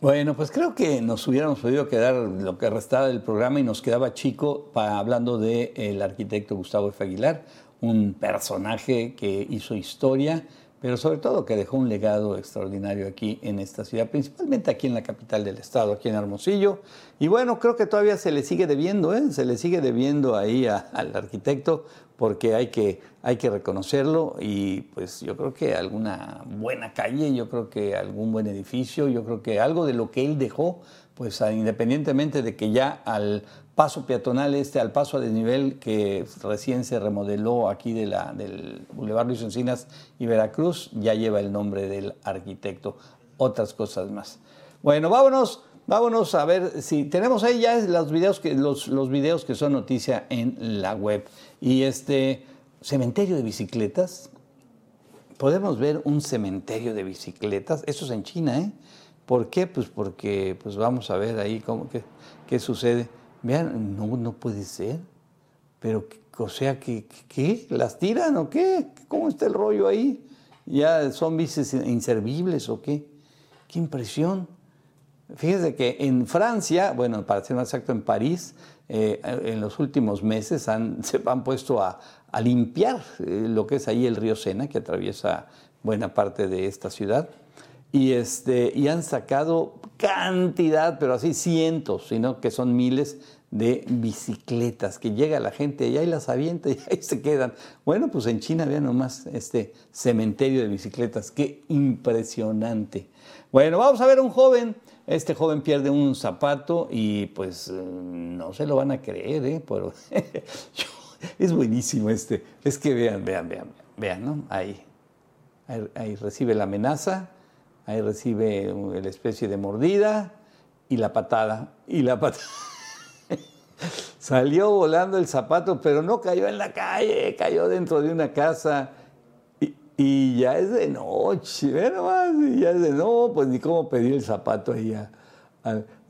Bueno, pues creo que nos hubiéramos podido quedar lo que restaba del programa y nos quedaba chico para, hablando del arquitecto Gustavo F. Aguilar, un personaje que hizo historia, pero sobre todo que dejó un legado extraordinario aquí en esta ciudad, principalmente aquí en la capital del estado, aquí en Hermosillo. Y bueno, creo que todavía se le sigue debiendo, ¿eh? se le sigue debiendo ahí al arquitecto, porque hay que, hay que reconocerlo y pues yo creo que alguna buena calle, yo creo que algún buen edificio, yo creo que algo de lo que él dejó, pues independientemente de que ya al paso peatonal este, al paso a desnivel que recién se remodeló aquí de la, del Boulevard Luis Encinas y Veracruz, ya lleva el nombre del arquitecto. Otras cosas más. Bueno, vámonos, vámonos a ver si tenemos ahí ya los videos que, los, los videos que son noticia en la web. Y este cementerio de bicicletas, podemos ver un cementerio de bicicletas, eso es en China, ¿eh? ¿Por qué? Pues porque pues vamos a ver ahí cómo, qué, qué sucede. Vean, no, no puede ser. Pero, o sea, ¿qué, ¿qué? ¿Las tiran o qué? ¿Cómo está el rollo ahí? ¿Ya son bicis inservibles o qué? ¡Qué impresión! Fíjese que en Francia, bueno, para ser más exacto, en París, eh, en los últimos meses han, <laughs> se han puesto a, a limpiar eh, lo que es ahí el río Sena, que atraviesa buena parte de esta ciudad. Y, este, y han sacado cantidad, pero así cientos, sino que son miles de bicicletas, que llega la gente y las avienta y <laughs> ahí se quedan. Bueno, pues en China vean nomás este cementerio de bicicletas, qué impresionante. Bueno, vamos a ver un joven. Este joven pierde un zapato y pues eh, no se lo van a creer, ¿eh? Pero <laughs> es buenísimo este. Es que vean, vean, vean, vean, ¿no? Ahí, ahí recibe la amenaza, ahí recibe la especie de mordida y la patada. Y la patada. <laughs> Salió volando el zapato, pero no cayó en la calle, cayó dentro de una casa. Y, ya es de noche, ve nomás, y ya es de no, pues ni cómo pedir el zapato ahí.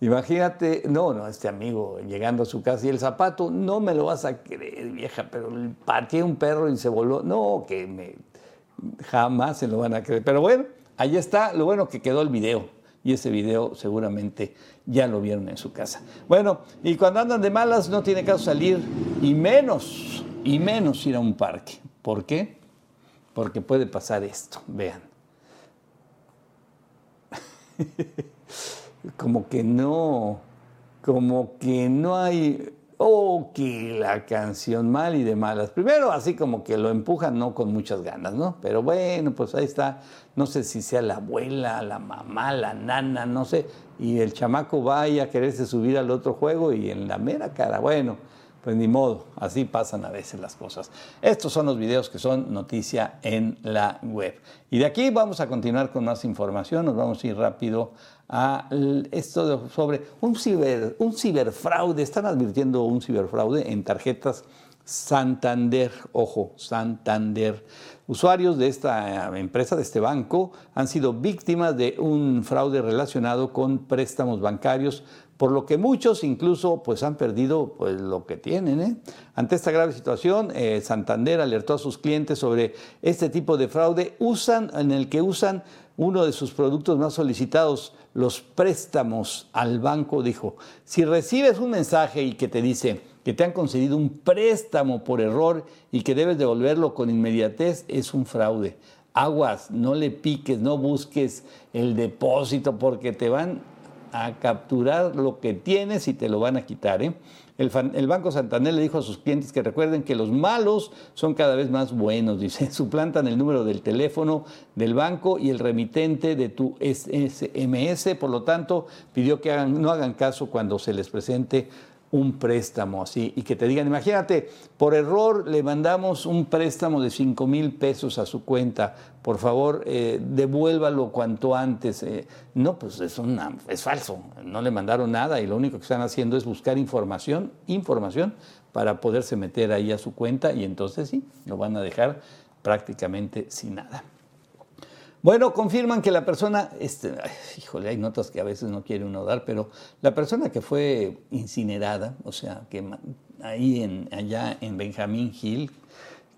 imagínate, no, no, este amigo llegando a su casa y el zapato, no me lo vas a creer, vieja, pero pateé un perro y se voló. No, que jamás se lo van a creer. Pero bueno, ahí está, lo bueno que quedó el video. Y ese video seguramente ya lo vieron en su casa. Bueno, y cuando andan de malas no tiene caso salir y menos, y menos ir a un parque. ¿Por qué? Porque puede pasar esto, vean. <laughs> como que no, como que no hay, oh, que la canción mal y de malas. Primero, así como que lo empujan, no con muchas ganas, ¿no? Pero bueno, pues ahí está, no sé si sea la abuela, la mamá, la nana, no sé, y el chamaco vaya a quererse subir al otro juego y en la mera cara, bueno, pues ni modo, así pasan a veces las cosas. Estos son los videos que son noticia en la web. Y de aquí vamos a continuar con más información, nos vamos a ir rápido a esto sobre un, ciber, un ciberfraude, están advirtiendo un ciberfraude en tarjetas Santander, ojo, Santander. Usuarios de esta eh, empresa, de este banco, han sido víctimas de un fraude relacionado con préstamos bancarios, por lo que muchos incluso pues, han perdido pues, lo que tienen. ¿eh? Ante esta grave situación, eh, Santander alertó a sus clientes sobre este tipo de fraude usan, en el que usan uno de sus productos más solicitados, los préstamos al banco. Dijo, si recibes un mensaje y que te dice, que te han concedido un préstamo por error y que debes devolverlo con inmediatez, es un fraude. Aguas, no le piques, no busques el depósito porque te van a capturar lo que tienes y te lo van a quitar. ¿eh? El, el, Banco Santander le dijo a sus clientes que recuerden que los malos son cada vez más buenos, <laughs> dice, suplantan el número del teléfono del banco y el remitente de tu SMS, por lo tanto, pidió que no hagan caso cuando se les presente un préstamo así y que te digan, imagínate, por error le mandamos un préstamo de 5 mil pesos a su cuenta, por favor eh, devuélvalo cuanto antes. Eh, no, pues es, una, es falso, no le mandaron nada y lo único que están haciendo es buscar información, información para poderse meter ahí a su cuenta y entonces sí, lo van a dejar prácticamente sin nada. Bueno, confirman que la persona, este, híjole, hay notas que a veces no quiere uno dar, pero la persona que fue incinerada, o sea, que ahí en, allá en Benjamín Hill,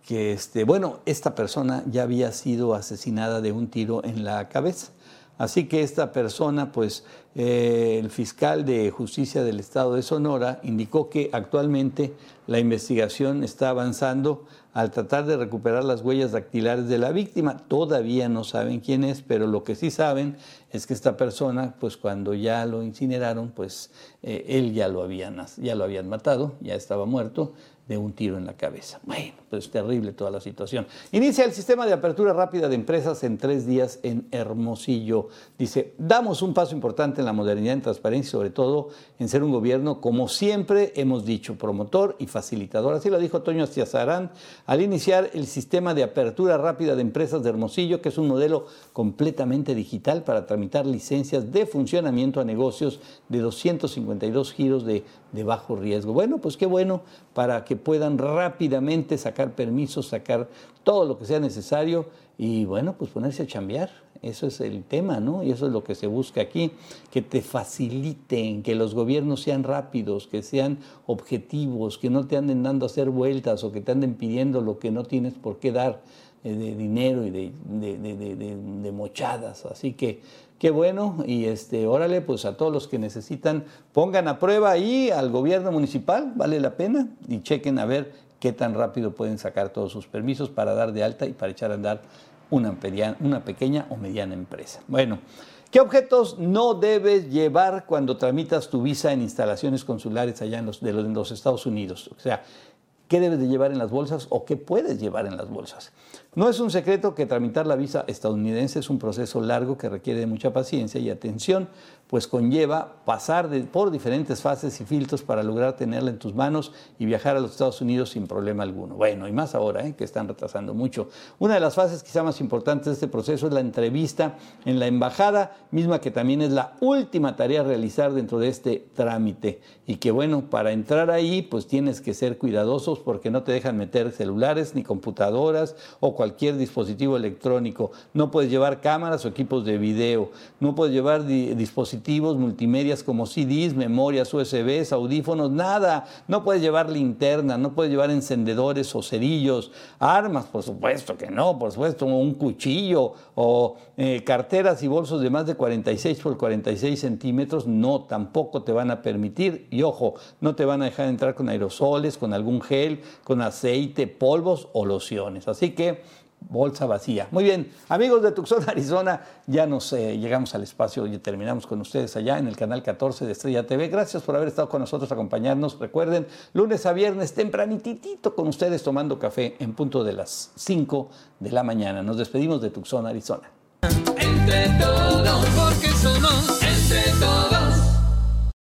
que este, bueno, esta persona ya había sido asesinada de un tiro en la cabeza. Así que esta persona, pues eh, el fiscal de justicia del estado de Sonora indicó que actualmente la investigación está avanzando al tratar de recuperar las huellas dactilares de la víctima. Todavía no saben quién es, pero lo que sí saben es que esta persona, pues cuando ya lo incineraron, pues eh, él ya lo, habían, ya lo habían matado, ya estaba muerto de un tiro en la cabeza. Bueno, pues es terrible toda la situación. Inicia el sistema de apertura rápida de empresas en tres días en Hermosillo. Dice, damos un paso importante en la modernidad, en transparencia sobre todo en ser un gobierno, como siempre hemos dicho, promotor y facilitador. Así lo dijo Toño Astiazarán al iniciar el sistema de apertura rápida de empresas de Hermosillo, que es un modelo completamente digital para tramitar licencias de funcionamiento a negocios de 252 giros de, de bajo riesgo. Bueno, pues qué bueno para que puedan rápidamente sacar permisos, sacar todo lo que sea necesario y bueno, pues ponerse a chambear. Eso es el tema, ¿no? Y eso es lo que se busca aquí, que te faciliten, que los gobiernos sean rápidos, que sean objetivos, que no te anden dando a hacer vueltas o que te anden pidiendo lo que no tienes por qué dar eh, de dinero y de, de mochadas. Así que qué bueno y este, órale, pues a todos los que necesitan, pongan a prueba ahí al gobierno municipal, vale la pena, y chequen a ver qué tan rápido pueden sacar todos sus permisos para dar de alta y para echar a andar una, pequeña o mediana empresa. Bueno, ¿qué objetos no debes llevar cuando tramitas tu visa en instalaciones consulares allá en los, de en los Estados Unidos? O sea, ¿qué debes de llevar en las bolsas o qué puedes llevar en las bolsas? No es un secreto que tramitar la visa estadounidense es un proceso largo que requiere de mucha paciencia y atención, pues conlleva pasar por diferentes fases y filtros para lograr tenerla en tus manos y viajar a los Estados Unidos sin problema alguno. Bueno, y más ahora, ¿eh? que están retrasando mucho. Una de las fases quizá más importantes de este proceso es la entrevista en la embajada, misma que también es la última tarea a realizar dentro de este trámite. Y que bueno, para entrar ahí, pues tienes que ser cuidadosos porque no te dejan meter celulares ni computadoras o cualquier dispositivo electrónico. No puedes llevar cámaras o equipos de video. No puedes llevar dispositivos multimedias como CDs, memorias USBs, audífonos, nada. No puedes llevar linterna, no puedes llevar encendedores o cerillos, armas, por supuesto que no, por supuesto, un cuchillo o eh, carteras y bolsos de más de 46 por 46 centímetros, no, tampoco te van a permitir. Y ojo, no te van a dejar entrar con aerosoles, con algún gel, con aceite, polvos o lociones. Así que bolsa vacía. Muy bien, amigos de Tucson, <laughs> Arizona, ya nos eh, llegamos al espacio y terminamos con ustedes allá en el canal 14 de Estrella TV. Gracias por haber estado con nosotros, acompañarnos. Recuerden, lunes a viernes, tempranitito con ustedes tomando café en punto de las 5 de la mañana. Nos despedimos de Tucson, Arizona. Entre todos, porque somos entre todos.